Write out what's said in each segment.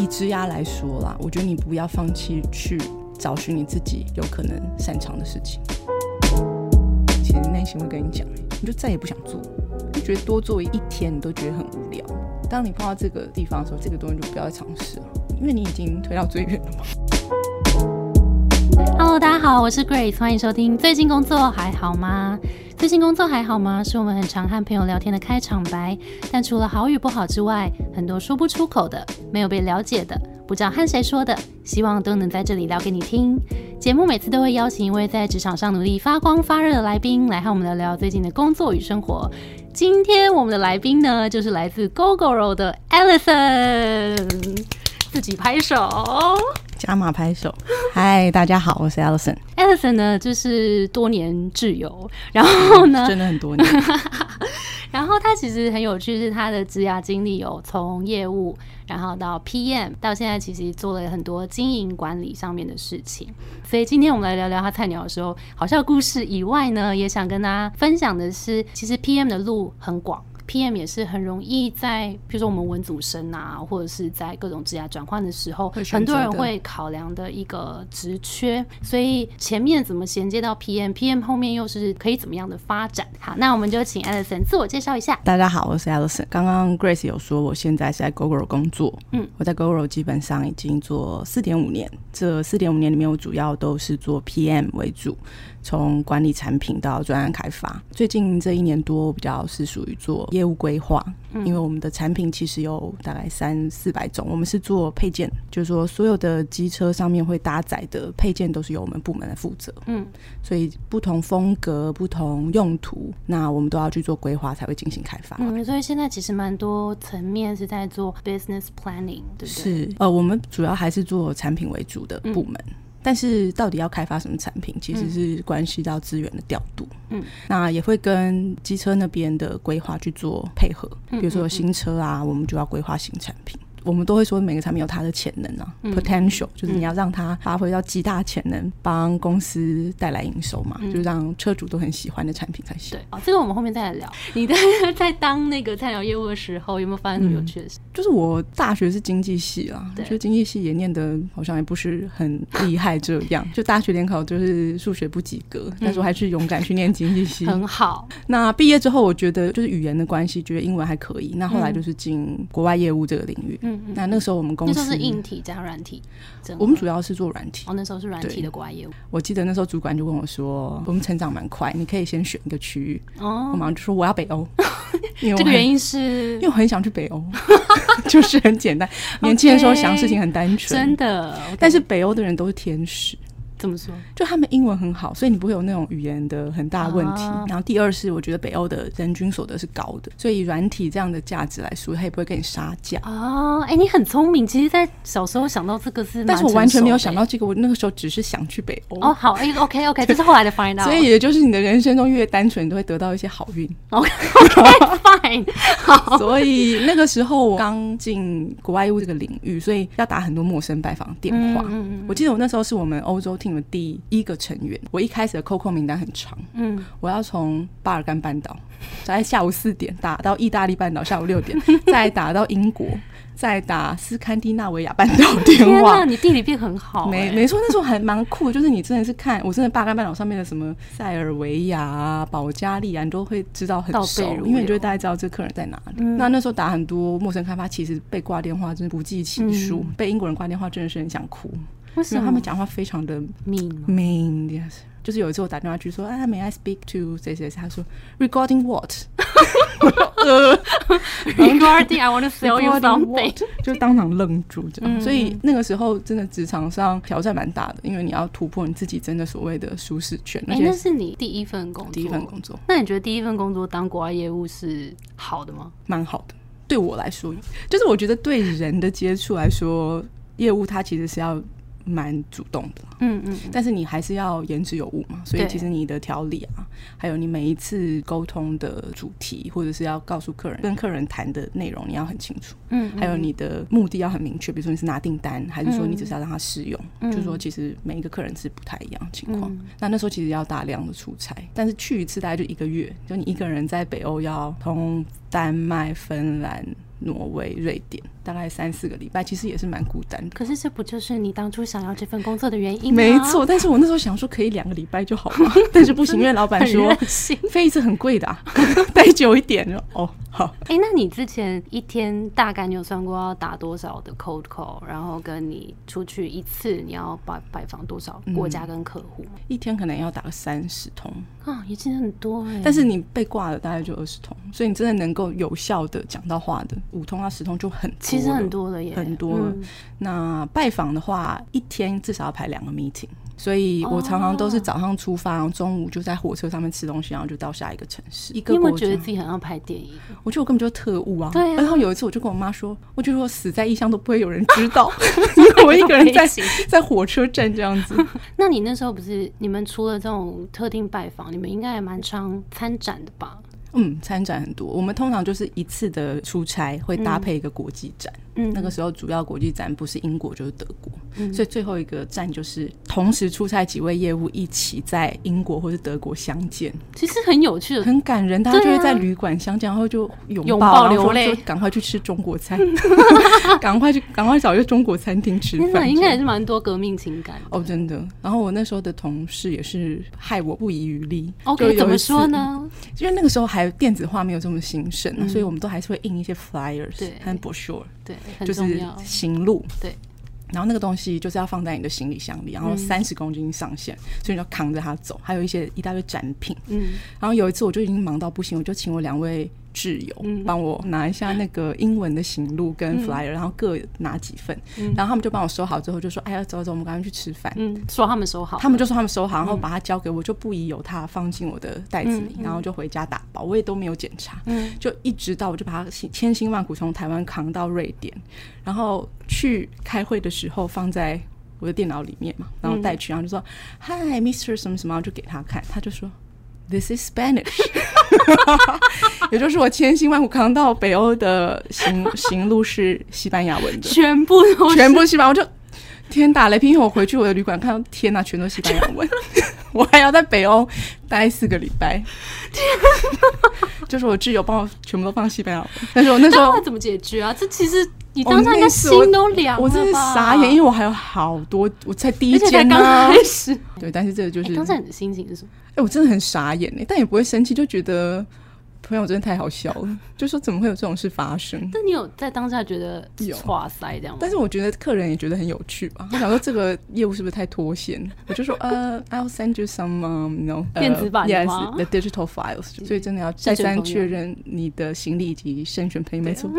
一只鸭来说啦，我觉得你不要放弃去找寻你自己有可能擅长的事情。其实内心会跟你讲，你就再也不想做，就觉得多做一天你都觉得很无聊。当你碰到这个地方的时候，这个东西就不要再尝试了，因为你已经推到最远了嘛。Hello，大家好，我是 Grace，欢迎收听。最近工作还好吗？最近工作还好吗？是我们很常和朋友聊天的开场白。但除了好与不好之外，很多说不出口的、没有被了解的、不知道和谁说的，希望都能在这里聊给你听。节目每次都会邀请一位在职场上努力发光发热的来宾，来和我们聊聊最近的工作与生活。今天我们的来宾呢，就是来自 GoGoRo 的 Alison，自己拍手。加码拍手，嗨，大家好，我是 Alison。Alison 呢，就是多年挚友，然后呢，真的很多年，然后他其实很有趣，是他的职涯经历有从业务，然后到 PM，到现在其实做了很多经营管理上面的事情。所以今天我们来聊聊他菜鸟的时候好笑的故事以外呢，也想跟大家分享的是，其实 PM 的路很广。PM 也是很容易在，比如说我们文组生啊，或者是在各种职涯转换的时候，很多人会考量的一个职缺。所以前面怎么衔接到 PM，PM 后面又是可以怎么样的发展？好，那我们就请 Alison 自我介绍一下。大家好，我是 Alison。刚刚 Grace 有说，我现在是在 GoGo 工作。嗯，我在 GoGo 基本上已经做四点五年，这四点五年里面，我主要都是做 PM 为主，从管理产品到专案开发。最近这一年多，我比较是属于做业务规划，因为我们的产品其实有大概三四百种，我们是做配件，就是说所有的机车上面会搭载的配件都是由我们部门来负责。嗯，所以不同风格、不同用途，那我们都要去做规划，才会进行开发。嗯，所以现在其实蛮多层面是在做 business planning，对不对？是，呃，我们主要还是做产品为主的部门。但是到底要开发什么产品，其实是关系到资源的调度。嗯，那也会跟机车那边的规划去做配合。比如说有新车啊，我们就要规划新产品。我们都会说每个产品有它的潜能啊、p o t e n t i a l 就是你要让它发挥到极大潜能，帮公司带来营收嘛，就让车主都很喜欢的产品才行。对，哦，这个我们后面再来聊。你在 在当那个菜鸟业务的时候，有没有发生什么有趣的事？就是我大学是经济系啊，对就经济系也念的好像也不是很厉害这样，就大学联考就是数学不及格，但是我还是勇敢去念经济系。很好，那毕业之后，我觉得就是语言的关系，觉得英文还可以。那后来就是进国外业务这个领域。嗯嗯，那那时候我们公司那时候是硬体加软体，我们主要是做软体。哦，那时候是软体的国外业务我记得那时候主管就跟我说：“我们成长蛮快，你可以先选一个区域。”我哦。马上就说：“我要北欧。”这个原因是因为我很想去北欧，就是很简单。年轻的时候想事情很单纯，真的，但是北欧的人都是天使，怎么说？就他们英文很好，所以你不会有那种语言的很大问题。啊然后第二是，我觉得北欧的人均所得是高的，所以以软体这样的价值来说，他也不会跟你杀价。哦，哎，你很聪明。其实，在小时候想到这个是但是我完全没有想到这个，我那个时候只是想去北欧。哦，好，哎，OK OK，这是后来的 find out，所以也就是你的人生中越单纯，你都会得到一些好运。OK OK fine，好，所以那个时候我刚进国外业务这个领域，所以要打很多陌生拜访电话。嗯嗯我记得我那时候是我们欧洲 team 的第一个成员，我一开始的 COCO 名单很长，嗯，我要从巴尔干半岛，在下午四点打到意大利半岛，下午六点再打到英国，再打斯堪的纳维亚半岛电天话哪，。你地理变很好，哎没没错，那时候还蛮酷的，就是你真的是看，我真的巴尔干半岛上面的什么塞尔维亚啊、保加利亚，你都会知道很熟，因为你就会大概知道这个客人在哪里。嗯那那时候打很多陌生开发，其实被挂电话真的不计其数，嗯被英国人挂电话真的是很想哭，为什么他们讲话非常的 mean mean yes？。就是有一次我打电话去说，啊，May I speak to 谁谁谁？他说 Regarding what？呃 Regarding, I want to sell you something. 就当场愣住这所以那个时候真的职场上挑战蛮大的，因为你要突破你自己真的所谓的舒适圈，而哎、且那是你第一份工作，第一份工作那你觉得第一份工作当国外业务是好的吗？蛮好的。对我来说，就是我觉得对人的接触来说，业务它其实是要蛮主动的，嗯嗯，但是你还是要言之有物嘛。所以其实你的条理啊，还有你每一次沟通的主题，或者是要告诉客人、跟客人谈的内容，你要很清楚。嗯，还有你的目的要很明确，比如说你是拿订单，还是说你只是要让他试用？嗯就是说其实每一个客人是不太一样的情况。嗯那那时候其实要大量的出差，但是去一次大概就一个月，就你一个人在北欧要通丹麦、芬兰。挪威、瑞典，大概三四个礼拜，其实也是蛮孤单的。可是这不就是你当初想要这份工作的原因吗？没错，但是我那时候想说可以两个礼拜就好嘛，但是不行，因为老板说。飞一次很贵的、啊，待久一点。哦，好，哎、那你之前一天大概你有算过要打多少的 cold call，然后跟你出去一次你要拜拜访多少国家跟客户？吗？一天可能要打个三十通，啊，也真的很多哎、但是你被挂了大概就二十通，所以你真的能够有效的讲到话的五通啊十通就很其实很多了耶，很多了嗯。那拜访的话，一天至少要排两个 meeting，所以我常常都是早上出发，然后中午就在火车上面吃东西，然后就到下一个城市。一你有没有个国家觉得自己很像拍电影？我觉得我根本就是特务啊！对啊然后有一次我就跟我妈说，我觉得我死在异乡都不会有人知道，因为我一个人在在火车站这样子。那你那时候不是你们除了这种特定拜访，你们应该也蛮常参展的吧？嗯，参展很多，我们通常就是一次的出差会搭配一个国际展。嗯，那个时候主要国际展不是英国就是德国，嗯所以最后一个站就是同时出差几位业务一起在英国或者德国相见，其实很有趣的。很感人。大家就会在旅馆相见，然后就拥拥抱然后说抱流泪就赶快去吃中国餐，赶快去赶快找一个中国餐厅吃饭。应该也是蛮多革命情感。哦，真的。然后我那时候的同事也是害我不遗余力。就 OK，怎么说？呢？因为那个时候还电子化没有这么兴盛啊、嗯所以我们都还是会印一些 flyers 对和 brochure，对，就是。行路。对。然后那个东西就是要放在你的行李箱里，然后嗯三十公斤上限，所以你就扛着它走。还有一些一大堆展品。嗯，然后有一次我就已经忙到不行，我就请我两位挚友嗯。帮我拿一下那个英文的行路跟嗯。flyer，、然后各拿几份，嗯。然后他们就帮我收好之后就说：“哎呀，走走，我们赶快去吃饭。嗯，说他们收好，他们就说他们收好，然后把它交给我，就不疑有他，放进我的袋子里，然后就回家打包，我也都没有检查，嗯。就一直到我就把它千辛万苦从台湾扛到瑞典，然后去开会的时候放在我的电脑里面嘛，然后带去，然后就说嗨，Mr 什么什么，就给他看，他就说 This is Spanish，也就是我千辛万苦扛到北欧的行行路是西班牙文的，全部都全部西班牙，我就天打雷劈！因为我回去我的旅馆看到，天哪，全都西班牙文，我还要在北欧待四个礼拜。天就是我挚友帮我全部都放西班牙文，但是我那时候那怎么解决啊？这其实你哦当下应该心都凉了我真是傻眼，因为我还有好多，我才第一间呢、开始。对，但是这个就是，哎、哎当下你的心情是什么？哎我真的很傻眼哎，但也不会生气，就觉得朋友真的太好笑了，就说怎么会有这种事发生？但你有在当下觉得有哇塞这样吗？但是我觉得客人也觉得很有趣吧。我想说这个业务是不是太脱线？我就说呃，I'll send you some um, you know 呃电子版的 yes 吗 the digital files。所以真的要再三确认你的行李以及慎选朋友，没错。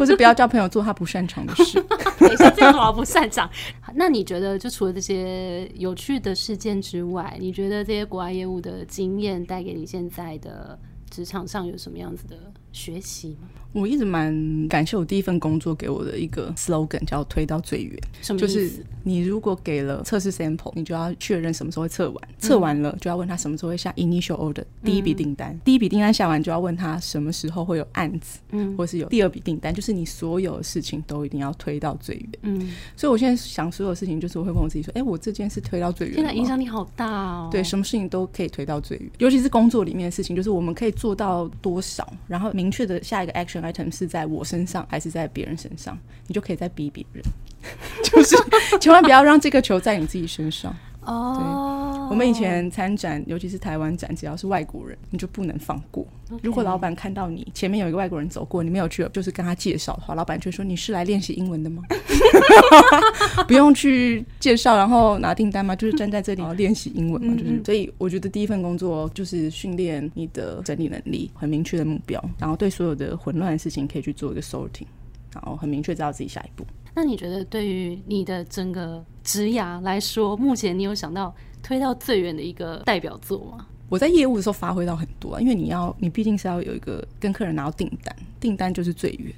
或者不要叫朋友做他不擅长的事。等一下，这个我不擅长。好那你觉得，就除了这些有趣的事件之外，你觉得这些国外业务的经验带给你现在的职场上有什么样子的学习吗？我一直蛮感谢我第一份工作给我的一个 slogan，叫推到最远。什么意思？就是你如果给了测试 sample，你就要确认什么时候会测完，测完了就要问他什么时候会下 initial order 第一笔订单，第一笔订单下完就要问他什么时候会有案子，嗯或是有第二笔订单，就是你所有的事情都一定要推到最远。嗯，所以我现在想所有事情，就是我会问我自己说，哎、我这件事推到最远现在影响力好大哦。对，什么事情都可以推到最远，尤其是工作里面的事情，就是我们可以做到多少，然后明确的下一个 action item 是在我身上还是在别人身上，你就可以再逼别人，就是 千万不要让这个球在你自己身上。哦，我们以前参展，尤其是台湾展，只要是外国人，你就不能放过。如果老板看到你前面有一个外国人走过，你没有去，就是跟他介绍的话，老板就说你是来练习英文的吗？不用去介绍，然后拿订单吗？就是站在这里练习英文嘛，就是。所以我觉得第一份工作就是训练你的整理能力，很明确的目标，然后对所有的混乱的事情可以去做一个 sorting，然后很明确知道自己下一步。那你觉得对于你的整个职涯来说，目前你有想到推到最远的一个代表作吗？我在业务的时候发挥到很多啊，因为你要，你毕竟是要有一个跟客人拿到订单，订单就是最远。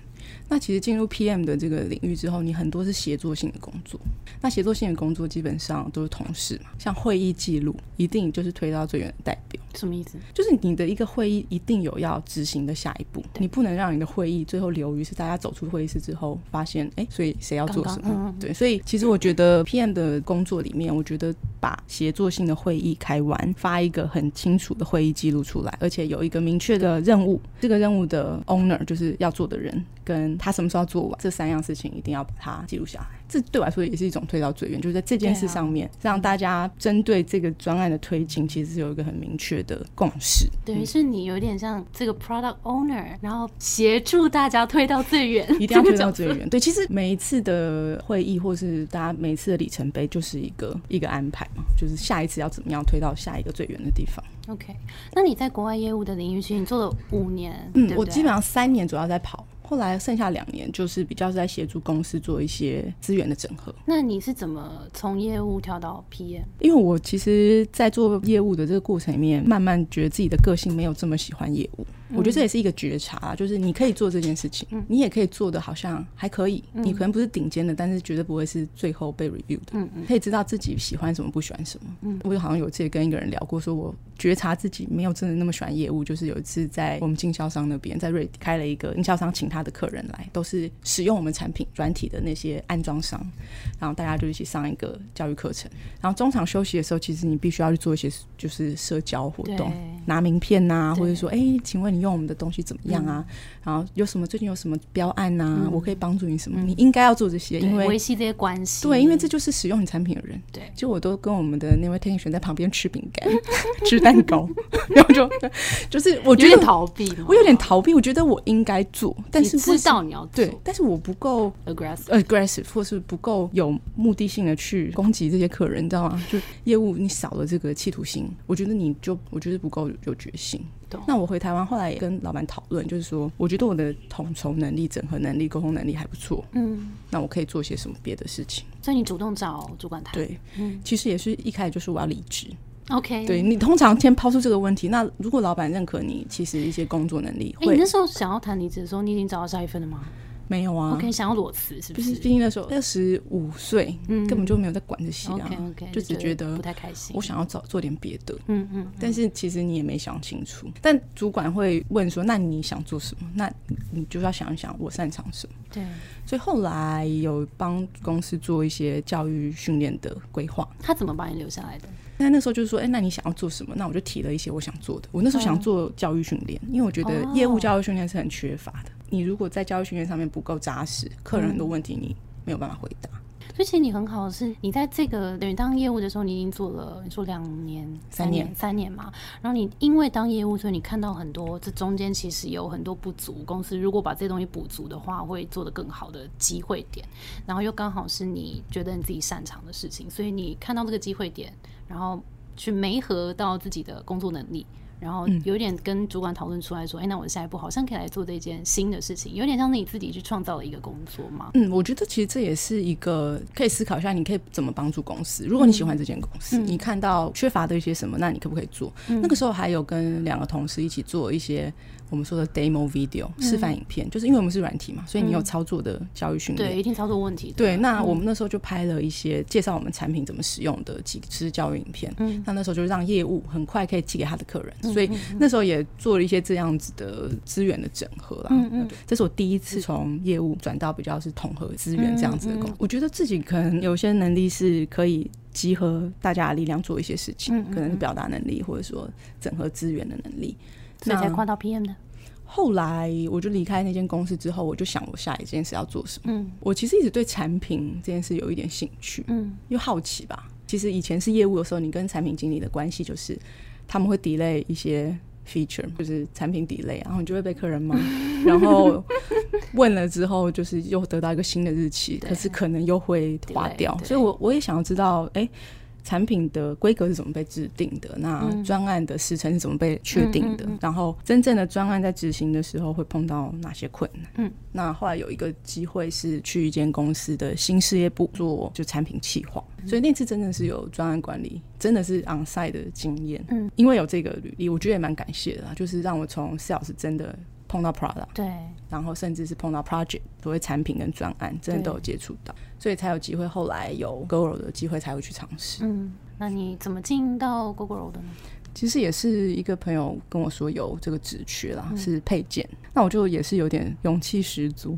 那其实进入 PM 的这个领域之后，你很多是协作性的工作。那协作性的工作基本上都是同事嘛，像会议记录，一定就是推到最远的代表。什么意思？就是你的一个会议一定有要执行的下一步，你不能让你的会议最后流于是大家走出会议室之后发现，哎、所以谁要做什么？对，所以其实我觉得 PM 的工作里面，我觉得把协作性的会议开完，发一个很清楚的会议记录出来，而且有一个明确的任务。这个任务的 owner 就是要做的人，跟他什么时候做完，这三样事情一定要把它记录下来。这对我来说也是一种推到最远，就是在这件事上面，让大家针对这个专案的推进，其实是有一个很明确的共识。等于是你有点像这个 product owner，然后协助大家推到最远，一定要推到最远。对，其实每一次的会议或是大家每一次的里程碑，就是一个一个安排嘛，就是下一次要怎么样推到下一个最远的地方。OK，那你在国外业务的领域，其实你做了五年，嗯，我基本上三年主要在跑。后来剩下两年，就是比较是在协助公司做一些资源的整合。那你是怎么从业务跳到 PM？因为我其实，在做业务的这个过程里面，慢慢觉得自己的个性没有这么喜欢业务。我觉得这也是一个觉察，就是你可以做这件事情，你也可以做的好像还可以。你可能不是顶尖的，但是绝对不会是最后被 review 的。可以知道自己喜欢什么，不喜欢什么。嗯，我好像有次跟一个人聊过，说我觉察自己没有真的那么喜欢业务。就是有一次在我们经销商那边，在瑞开了一个经销商，请他的客人来，都是使用我们产品软体的那些安装商，然后大家就一起上一个教育课程。然后中场休息的时候，其实你必须要去做一些就是社交活动，拿名片呐，或者说，哎，请问你用我们的东西怎么？样啊，然后有什么最近有什么标案呐？我可以帮助你什么？你应该要做这些，因为维系这些关系。对，因为这就是使用你产品的人。对，就我都跟我们的那位天选在旁边吃饼干、吃蛋糕，然后就就是我觉得逃避，我有点逃避。我觉得我应该做，但是知道你要对，但是我不够 aggressive，aggressive 或是不够有目的性的去攻击这些客人，你知道吗？就业务你少了这个企图心，我觉得你就我觉得不够有决心。那我回台湾后来也跟老板讨论，就是说，我觉得我的统筹能力、整合能力、沟通能力还不错。嗯，那我可以做些什么别的事情？所以你主动找主管谈？对，嗯，其实也是一开始就是我要离职。OK，对你通常先抛出这个问题，那如果老板认可你，其实一些工作能力，你那时候想要谈离职的时候，你已经找到下一份了吗？没有啊，OK，想要裸辞是不是？毕竟那时候二十五岁，嗯，根本就没有在管这些啊，OK，就只觉得不太开心。我想要找做点别的，嗯嗯。但是其实你也没想清楚。但主管会问说：“那你想做什么？”那你就要想一想，我擅长什么。对。所以后来有帮公司做一些教育训练的规划。他怎么把你留下来的？那那时候就是说：“哎，那你想要做什么？”那我就提了一些我想做的。我那时候想做教育训练，因为我觉得业务教育训练是很缺乏的。你如果在教育训练上面不够扎实，客人很多问题你没有办法回答。所以其实你很好的是，你在这个等于当业务的时候，你已经做了你说两年、三年、三年嘛。然后你因为当业务，所以你看到很多这中间其实有很多不足。公司如果把这些东西补足的话，会做得更好的机会点。然后又刚好是你觉得你自己擅长的事情，所以你看到这个机会点，然后去媒合到自己的工作能力。然后有点跟主管讨论出来说，哎，那我下一步好像可以来做这件新的事情，有点像是你自己去创造了一个工作嘛。嗯，我觉得其实这也是一个可以思考一下，你可以怎么帮助公司。如果你喜欢这间公司，你看到缺乏的一些什么，那你可不可以做？那个时候还有跟两个同事一起做一些。我们说的 demo video 示范影片，就是因为我们是软体嘛，所以你有操作的教育训练，对，一定操作问题。对，那我们那时候就拍了一些介绍我们产品怎么使用的几支教育影片。嗯，那那时候就让业务很快可以寄给他的客人，所以那时候也做了一些这样子的资源的整合啦。嗯嗯，这是我第一次从业务转到比较是统合资源这样子的工作，我觉得自己可能有些能力是可以集合大家的力量做一些事情，可能是表达能力或者说整合资源的能力。所以才跨到 PM 的。后来我就离开那间公司之后，我就想我下一件事要做什么。嗯，我其实一直对产品这件事有一点兴趣，嗯，又好奇吧。其实以前是业务的时候，你跟产品经理的关系就是他们会 delay 一些 feature，就是产品 delay，然后你就会被客人骂，然后问了之后，就是又得到一个新的日期，可是可能又会划掉。所以我我也想要知道，哎。产品的规格是怎么被制定的？那专案的时程是怎么被确定的？然后真正的专案在执行的时候会碰到哪些困难？嗯，那后来有一个机会是去一间公司的新事业部做就产品企划，所以那次真的是有专案管理，真的是 on site 的经验。嗯，因为有这个履历，我觉得也蛮感谢的，就是让我从 sales 真的碰到 product，对，然后甚至是碰到 project，所谓产品跟专案，真的都有接触到。所以才有机会，后来有 GoGo 的机会才会去尝试。嗯，那你怎么进到 Google 的呢？其实也是一个朋友跟我说有这个职缺啦，是配件。那我就也是有点勇气十足。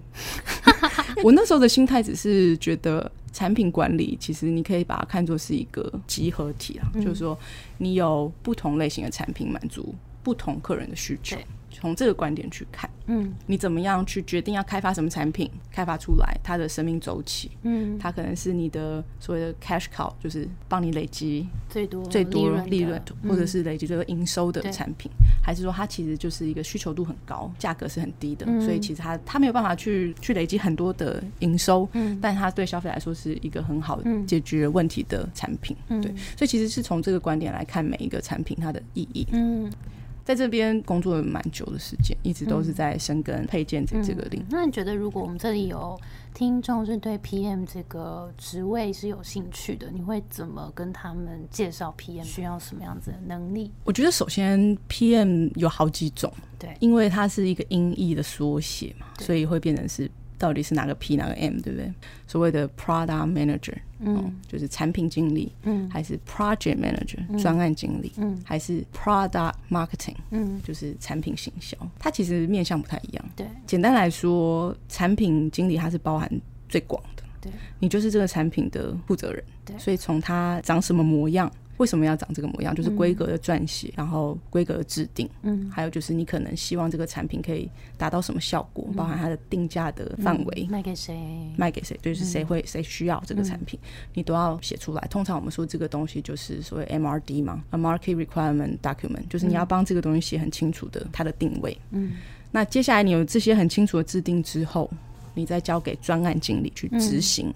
我那时候的心态只是觉得产品管理其实你可以把它看作是一个集合体啊，就是说你有不同类型的产品满足不同客人的需求。从这个观点去看，嗯，你怎么样去决定要开发什么产品？开发出来它的生命周期，嗯，它可能是你的所谓的 cash cow，就是帮你累积最多最多利润，或者是累积最多营收的产品，还是说它其实就是一个需求度很高，价格是很低的，所以其实它它没有办法去去累积很多的营收，嗯，但它对消费来说是一个很好解决问题的产品，对，所以其实是从这个观点来看每一个产品它的意义，嗯。在这边工作了蛮久的时间，一直都是在深耕配件这这个领域。那你觉得，如果我们这里有听众是对 PM 这个职位是有兴趣的，你会怎么跟他们介绍 PM 需要什么样子的能力？我觉得首先 PM 有好几种，对，因为它是一个音译的缩写嘛，所以会变成是。到底是哪个 P 哪个 M，对不对？所谓的 Product Manager，嗯，就是产品经理，嗯，还是 Project Manager，专案经理，嗯，还是 Product Marketing，嗯，就是产品行销。它其实面向不太一样。对，简单来说，产品经理它是包含最广的，对，你就是这个产品的负责人，对，所以从它长什么模样。为什么要长这个模样？就是规格的撰写，然后规格的制定，嗯，还有就是你可能希望这个产品可以达到什么效果，包含它的定价的范围，卖给谁，卖给谁，就是谁会谁需要这个产品，你都要写出来。通常我们说这个东西就是所谓 MRD 嘛，A Market Requirement Document，就是你要帮这个东西写很清楚的它的定位。嗯，那接下来你有这些很清楚的制定之后，你再交给专案经理去执行。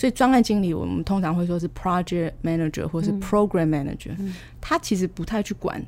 所以专案经理，我们通常会说是 project manager 或是 program manager，他其实不太去管。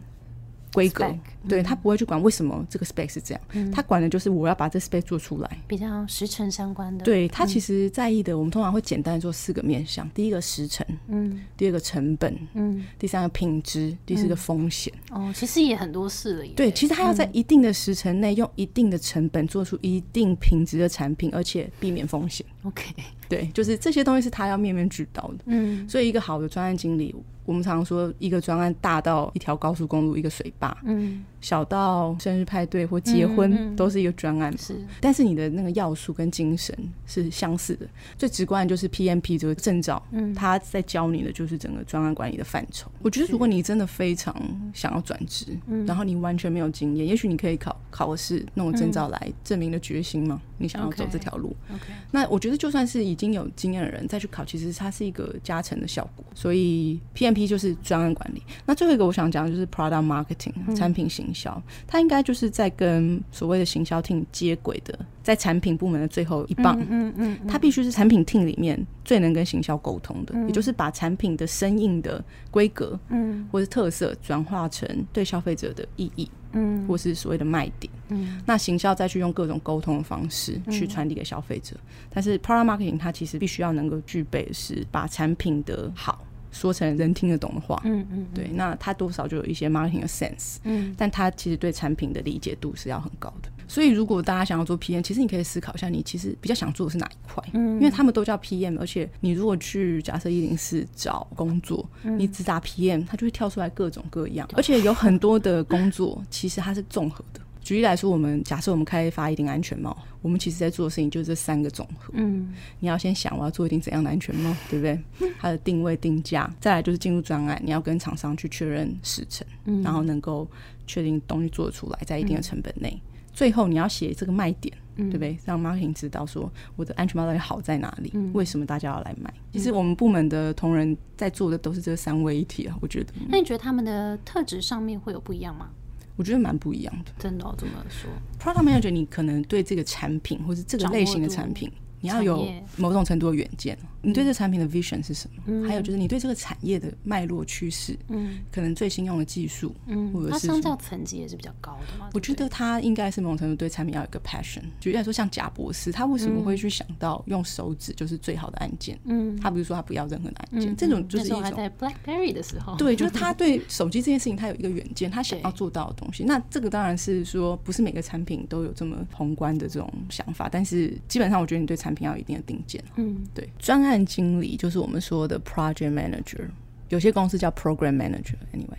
规格，对他不会去管为什么这个 spec 是这样，他管的就是我要把这 spec 做出来，比较时程相关的。对他其实在意的，我们通常会简单做四个面向：第一个时程，嗯，第二个成本，嗯，第三个品质，第四个风险。哦，其实也很多事了。对，其实他要在一定的时程内，用一定的成本做出一定品质的产品，而且避免风险。OK，对，就是这些东西是他要面面俱到的。嗯，所以一个好的专案经理。我们常说，一个专案大到一条高速公路，一个水坝。嗯。小到生日派对或结婚都是一个专案，是。但是你的那个要素跟精神是相似的。最直观的就是 PMP 这个证照，嗯，他在教你的就是整个专案管理的范畴。我觉得如果你真的非常想要转职，嗯，然后你完全没有经验，也许你可以考考试弄个证照来证明的决心嘛。你想要走这条路，OK。那我觉得就算是已经有经验的人再去考，其实它是一个加成的效果。所以 PMP 就是专案管理。那最后一个我想讲的就是 Product Marketing 产品型。销，它应该就是在跟所谓的行销 team 接轨的，在产品部门的最后一棒。嗯嗯，它必须是产品 team 里面最能跟行销沟通的，也就是把产品的生硬的规格，嗯，或是特色转化成对消费者的意义，嗯，或是所谓的卖点。嗯，那行销再去用各种沟通的方式去传递给消费者。但是 product marketing 它其实必须要能够具备的是把产品的好。说成人听得懂的话，嗯嗯，对，那他多少就有一些 marketing 的 sense，嗯，但他其实对产品的理解度是要很高的。所以如果大家想要做 PM，其实你可以思考一下，你其实比较想做的是哪一块？嗯，因为他们都叫 PM，而且你如果去假设一零四找工作，你只打 PM，它就会跳出来各种各样，而且有很多的工作其实它是综合的。举例来说，我们假设我们开发一顶安全帽，我们其实在做的事情就是这三个总和。嗯，你要先想我要做一顶怎样的安全帽，对不对？它的定位、定价，再来就是进入专案，你要跟厂商去确认时程，然后能够确定东西做出来，在一定的成本内。最后你要写这个卖点，对不对？让 marketing 知道说我的安全帽到底好在哪里，为什么大家要来买？其实我们部门的同仁在做的都是这三位一体啊，我觉得。那你觉得他们的特质上面会有不一样吗？我觉得蛮不一样的，真的这么说。Product Manager，你可能对这个产品或者这个类型的产品，你要有某种程度的远见。你对这产品的 vision 是什么？还有就是你对这个产业的脉络趋势，嗯，可能最新用的技术，嗯，或者是它相较层级也是比较高的嘛。我觉得他应该是某种程度对产品要有一个 passion。举例来说，像贾博士，他为什么会去想到用手指就是最好的按键？嗯，他不是说他不要任何的按键，这种就是一种。在 BlackBerry 的时候，对，就是 他对手机这件事情，他有一个远见，他想要做到的东西。那这个当然是说，不是每个产品都有这么宏观的这种想法，但是基本上，我觉得你对产品要有一定的定见。嗯，对，专案经理就。是我们说的 project manager，有些公司叫 program manager。Anyway，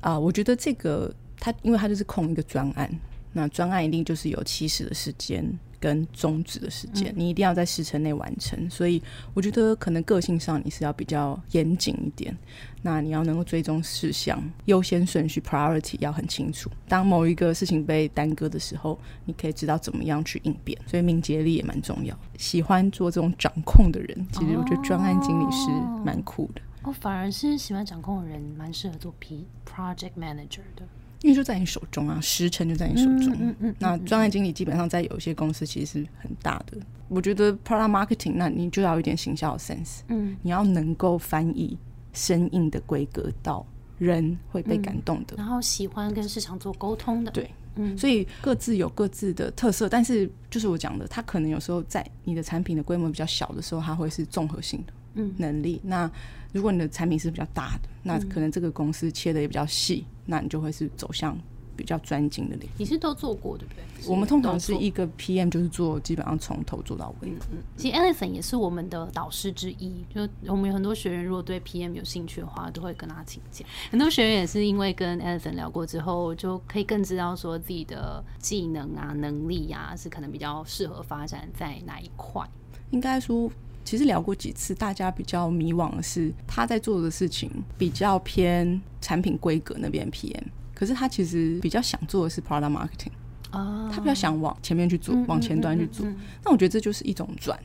啊，我觉得这个他，因为他就是控一个专案，那专案一定就是有起始的时间。跟终止的时间，你一定要在时辰内完成。所以我觉得可能个性上你是要比较严谨一点，那你要能够追踪事项优先顺序 priority 要很清楚。当某一个事情被耽搁的时候，你可以知道怎么样去应变。所以敏捷力也蛮重要。喜欢做这种掌控的人，其实我觉得专案经理是蛮酷的。哦，反而是喜欢掌控的人蛮适合做 P project manager 的。因为就在你手中啊，时辰就在你手中。嗯嗯。那专案经理基本上在有一些公司其实是很大的。我觉得 product marketing，那你就要一点行销 sense。嗯。你要能够翻译生硬的规格到人会被感动的，然后喜欢跟市场做沟通的。对。嗯。所以各自有各自的特色，但是就是我讲的，它可能有时候在你的产品的规模比较小的时候，它会是综合性的。嗯。能力。那如果你的产品是比较大的，那可能这个公司切的也比较细。那你就会是走向比较专精的领域。你是都做过对不对？我们通常是一个 PM，就是做基本上从头做到尾。嗯嗯，其实 Elephant 也是我们的导师之一。就我们有很多学员，如果对 PM 有兴趣的话，都会跟他请教。很多学员也是因为跟 Elephant 聊过之后，就可以更知道说自己的技能啊、能力啊，是可能比较适合发展在哪一块。应该说。其实聊过几次，大家比较迷惘的是他在做的事情比较偏产品规格那边 PM，可是他其实比较想做的是 product marketing 啊，他比较想往前面去做，往前端去做。那我觉得这就是一种转，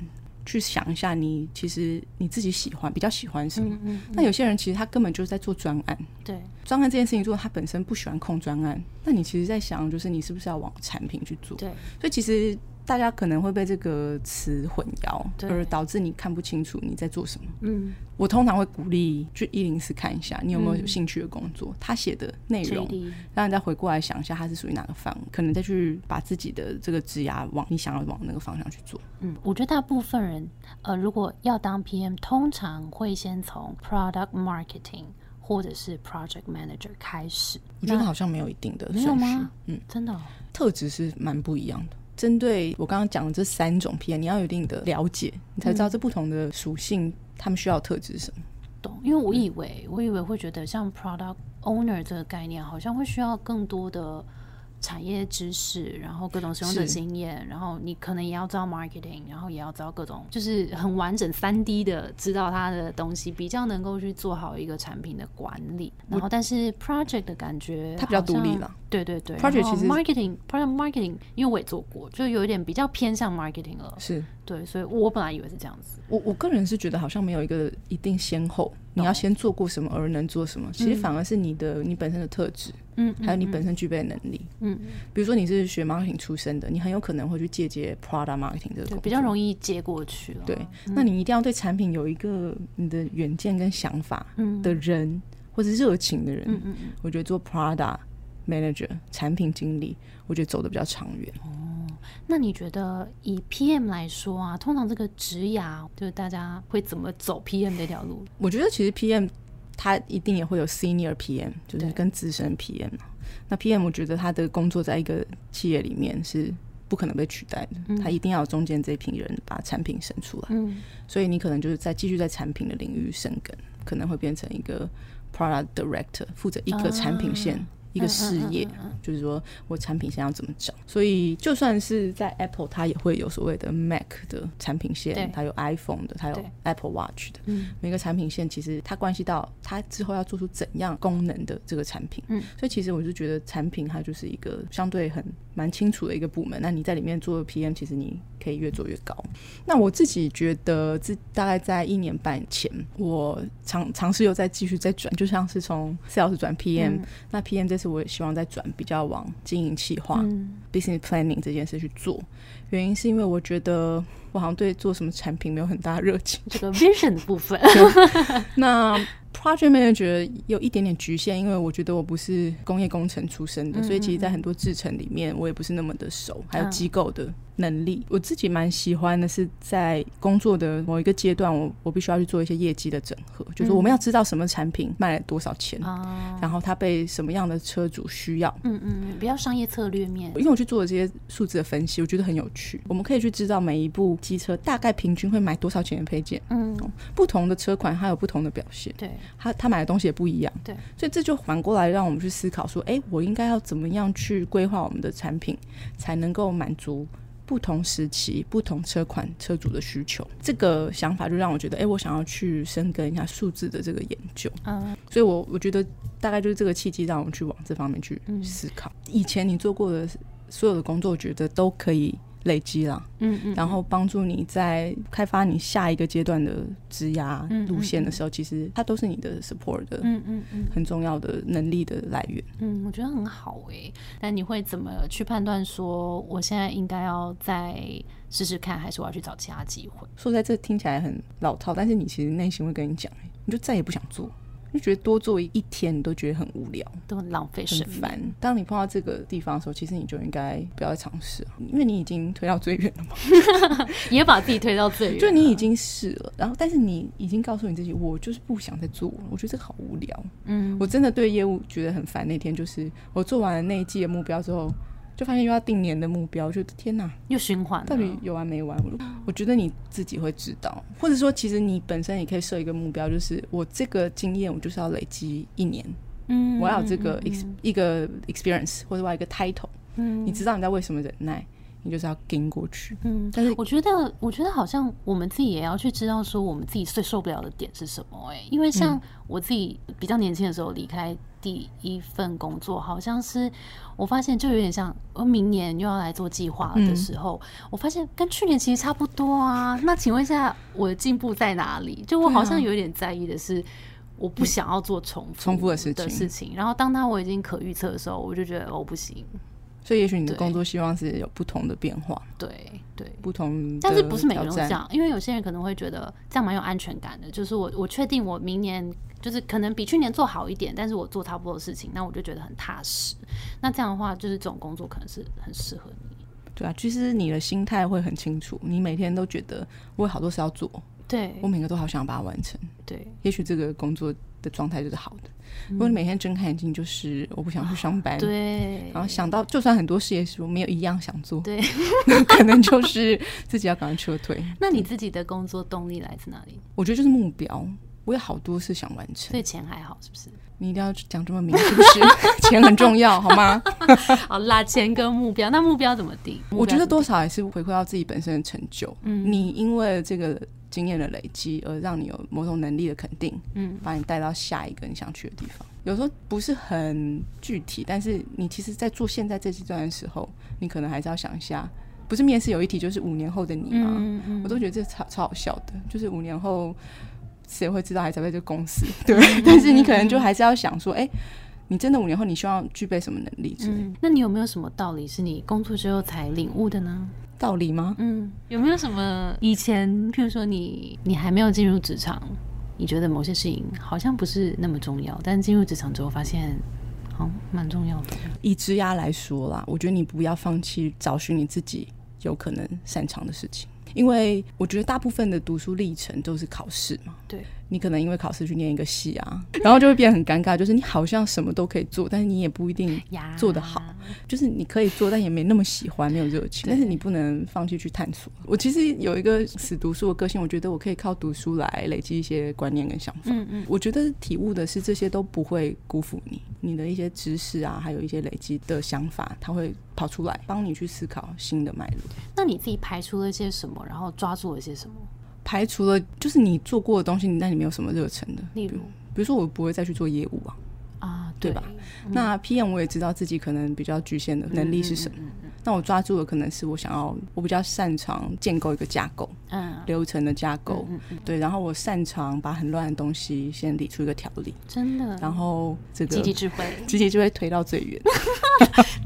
去想一下你其实你自己喜欢比较喜欢什么。那有些人其实他根本就是在做专案，对专案这件事情做，他本身不喜欢控专案。那你其实在想，就是你是不是要往产品去做？对，所以其实。大家可能会被这个词混淆，而导致你看不清楚你在做什么。嗯，我通常会鼓励去一零四看一下，你有没有有兴趣的工作，他写的内容，让你再回过来想一下，他是属于哪个范围，可能再去把自己的这个职涯往你想要往那个方向去做。嗯，我觉得大部分人，呃，如果要当 PM，通常会先从 Product Marketing 或者是 Project Manager 开始。我觉得好像没有一定的没有吗？嗯，真的，特质是蛮不一样的。针对我刚刚讲的这三种 PM，你要有一定的了解，你才知道这不同的属性，他们需要特质是什么。懂？因为我以为，我以为会觉得像 Product Owner 这个概念，好像会需要更多的。产业知识，然后各种使用者经验，然后你可能也要知道 marketing，然后也要知道各种，就是很完整三 D 的知道它的东西，比较能够去做好一个产品的管理。然后，但是 project 的感觉，它比较独立了。对对对，project 其实 marketing，project marketing，因为我也做过，就有一点比较偏向 marketing 了。是。对，所以我本来以为是这样子。我我个人是觉得好像没有一个一定先后，你要先做过什么而能做什么，其实反而是你的你本身的特质，嗯，还有你本身具备的能力，嗯，比如说你是学 marketing 出身的，你很有可能会去借鉴 product marketing 这个，比较容易接过去了。对，那你一定要对产品有一个你的远见跟想法的人，或者热情的人，嗯嗯嗯，我觉得做 product manager 产品经理，我觉得走的比较长远。哦那你觉得以 PM 来说啊，通常这个职涯就是大家会怎么走 PM 这条路？我觉得其实 PM 他一定也会有 Senior PM，就是跟资深 PM 那 PM 我觉得他的工作在一个企业里面是不可能被取代的，他一定要有中间这一批人把产品生出来。嗯，所以你可能就是在继续在产品的领域生根，可能会变成一个 Product Director，负责一个产品线。一个事业，就是说我产品线要怎么找，所以就算是在 Apple，它也会有所谓的 Mac 的产品线，它有 iPhone 的，它有 Apple Watch 的。每个产品线其实它关系到它之后要做出怎样功能的这个产品。嗯，所以其实我就觉得产品它就是一个相对很蛮清楚的一个部门。那你在里面做 PM，其实你可以越做越高。那我自己觉得，自大概在一年半前，我尝尝试又再继续再转，就像是从 Sales 转 PM，那 PM 这。是我也希望在转比较往经营企划、business planning 这件事去做，原因是因为我觉得我好像对做什么产品没有很大热情，这个 vision 的部分。那 project manager 有一点点局限，因为我觉得我不是工业工程出身的，所以其实在很多制程里面我也不是那么的熟，还有机构的。能力，我自己蛮喜欢的，是在工作的某一个阶段，我我必须要去做一些业绩的整合，就是我们要知道什么产品卖了多少钱，然后它被什么样的车主需要，嗯嗯，比较商业策略面。因为我去做的这些数字的分析，我觉得很有趣。我们可以去知道每一部机车大概平均会买多少钱的配件，嗯，不同的车款它有不同的表现，对，他他买的东西也不一样，对，所以这就反过来让我们去思考说，哎，我应该要怎么样去规划我们的产品，才能够满足。不同时期、不同车款车主的需求。这个想法就让我觉得，哎，我想要去深耕一下数字的这个研究。嗯所以我我觉得大概就是这个契机，让我们去往这方面去思考。以前你做过的所有的工作，我觉得都可以累积了，嗯嗯，然后帮助你在开发你下一个阶段的职涯嗯路线的时候，其实它都是你的 support 的嗯嗯嗯很重要的能力的来源。嗯，我觉得很好诶。但你会怎么去判断说，我现在应该要再试试看，还是我要去找其他机会？说在，这听起来很老套，但是你其实内心会跟你讲，哎你就再也不想做，就觉得多做一天你都觉得很无聊。都很浪费很烦。。当你碰到这个地方的时候，其实你就应该不要再尝试了，因为你已经推到最远了嘛。也把自己推到最远，就你已经试了，然后但是你已经告诉你自己，我就是不想再做了。我觉得这个好无聊。嗯我真的对业务觉得很烦。那天就是我做完了那一季的目标之后，就发现又要定年的目标，我觉得天哪，又循环了，到底有完没完？我我觉得你自己会知道，或者说其实你本身也可以设一个目标，就是我这个经验我就是要累积一年，嗯我要有这个嗯 ex、一个 experience 或者我要一个 title，嗯。你知道你在为什么忍耐，你就是要跟过去。嗯，但是我觉得，我觉得好像我们自己也要去知道说我们自己最受不了的点是什么、哎，因为像嗯。我自己比较年轻的时候离开第一份工作，好像是我发现就有点像，我明年又要来做计划的嗯时候，我发现跟去年其实差不多啊。那请问一下，我的进步在哪里？就我好像有点在意的是。我不想要做重复重复的事的情事情，然后当他我已经可预测的时候，我就觉得哦不行，所以也许你的工作希望是有不同的变化，对对，不同的但是不是每个人都这样？因为有些人可能会觉得这样蛮有安全感的，就是我我确定我明年就是可能比去年做好一点，但是我做差不多的事情，那我就觉得很踏实。那这样的话，就是这种工作可能是很适合你。对啊，其实你的心态会很清楚，你每天都觉得我有好多事要做，对我每个都好想把它完成。对，也许这个工作的状态就是好的。如果你每天睁开眼睛就是我不想去上班，，嗯对，然后想到就算很多事业是我没有一样想做，对，那 可能就是自己要赶快撤退。那你自己的工作动力来自哪里？我觉得就是目标，我有好多事想完成所。以钱还好，是不是？你一定要讲这么明，是不是？钱很重要，好吗？好拉，钱跟目标，那目标怎么定？我觉得多少还是回馈到自己本身的成就。嗯你因为这个经验的累积，而让你有某种能力的肯定，嗯把你带到下一个你想去的地方。有时候不是很具体，但是你其实，在做现在这阶段的时候，你可能还是要想一下，不是面试有一题就是五年后的你吗？嗯嗯我都觉得这超超好笑的，就是五年后谁会知道还在不在这个公司？对，但是你可能就还是要想说，哎、你真的五年后你需要具备什么能力之类嗯，那你有没有什么道理是你工作之后才领悟的呢？道理吗？嗯，有没有什么以前，譬如说你你还没有进入职场，你觉得某些事情好像不是那么重要，但进入职场之后发现，好蛮重要的。以职涯来说啦，我觉得你不要放弃找寻你自己有可能擅长的事情，因为我觉得大部分的读书历程都是考试嘛。对，你可能因为考试去念一个系啊，然后就会变得很尴尬，就是你好像什么都可以做，但是你也不一定 做得好，就是你可以做，但也没那么喜欢，没有热情。但是你不能放弃去探索。我其实有一个死读书的个性，我觉得我可以靠读书来累积一些观念跟想法。嗯嗯，我觉得体悟的是这些都不会辜负你，你的一些知识啊，还有一些累积的想法，它会跑出来，帮你去思考新的脉络。那你自己排除了些什么，然后抓住了些什么？排除了就是你做过的东西，那你没有什么热忱的，例如？比如说我不会再去做业务啊。啊，对吧？那 PM 我也知道自己可能比较局限的能力是什么，嗯那我抓住的可能是我想要，我比较擅长建构一个架构，嗯，流程的架构，嗯嗯，对，然后我擅长把很乱的东西先理出一个条理，真的，然后这个集体智慧，集体智慧推到最远。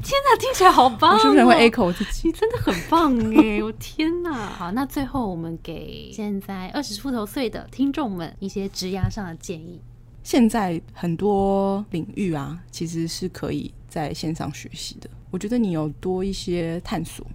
天哪，听起来好棒、哦！我是不是很会 echo 我自己？你真的很棒哎！我天哪！好，那最后我们给现在二十出头岁的听众们一些职涯上的建议。现在很多领域啊，其实是可以在线上学习的。我觉得你有多一些探索，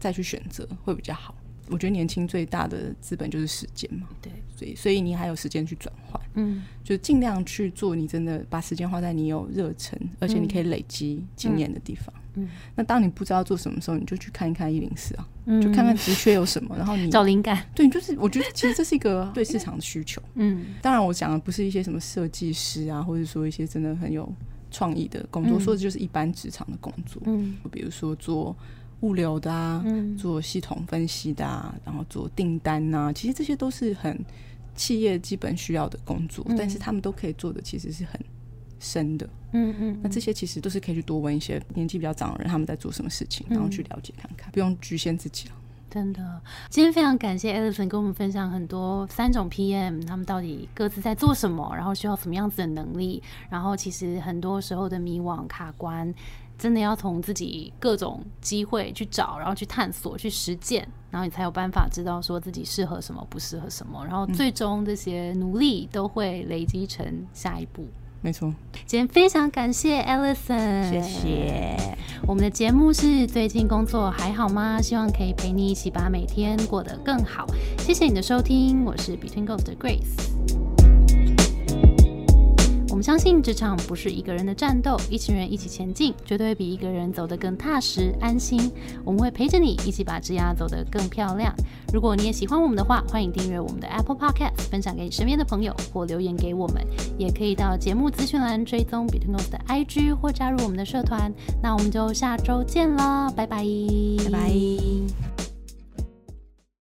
再去选择会比较好。我觉得年轻最大的资本就是时间嘛，对，所以所以你还有时间去转换，嗯就尽量去做你真的把时间花在你有热忱，而且你可以累积经验的地方。嗯那当你不知道做什么时候，你就去看一看一零四啊，嗯，就看看职缺有什么，然后你找灵感。对，就是我觉得其实这是一个对市场的需求。嗯当然，我讲的不是一些什么设计师啊，或者说一些真的很有创意的工作，嗯。说的就是一般职场的工作，嗯。比如说做物流的啊，嗯。做系统分析的啊，然后做订单呐、其实这些都是很企业基本需要的工作，嗯。但是他们都可以做的其实是很深的。嗯嗯那这些其实都是可以去多问一些年纪比较长的人，他们在做什么事情，然后去了解看看，不用局限自己了。真的，今天非常感谢 Alison 跟我们分享很多三种 PM，他们到底各自在做什么，然后需要什么样子的能力，然后其实很多时候的迷惘卡关，真的要从自己各种机会去找，然后去探索、去实践，然后你才有办法知道说自己适合什么，不适合什么，然后最终这些努力都会累积成下一步。没错，今天非常感谢 Alison，谢谢。我们的节目是最近工作还好吗？希望可以陪你一起把每天过得更好。谢谢你的收听，我是 Between Ghost 的 Grace。我们相信职场不是一个人的战斗，一群人一起前进，绝对比一个人走得更踏实安心。我们会陪着你一起把职涯走得更漂亮。如果你也喜欢我们的话，欢迎订阅我们的 Apple Podcast，分享给你身边的朋友，或留言给我们。也可以到节目资讯栏追踪 Betweenos 的 IG 或加入我们的社团。那我们就下周见了，拜拜，拜拜。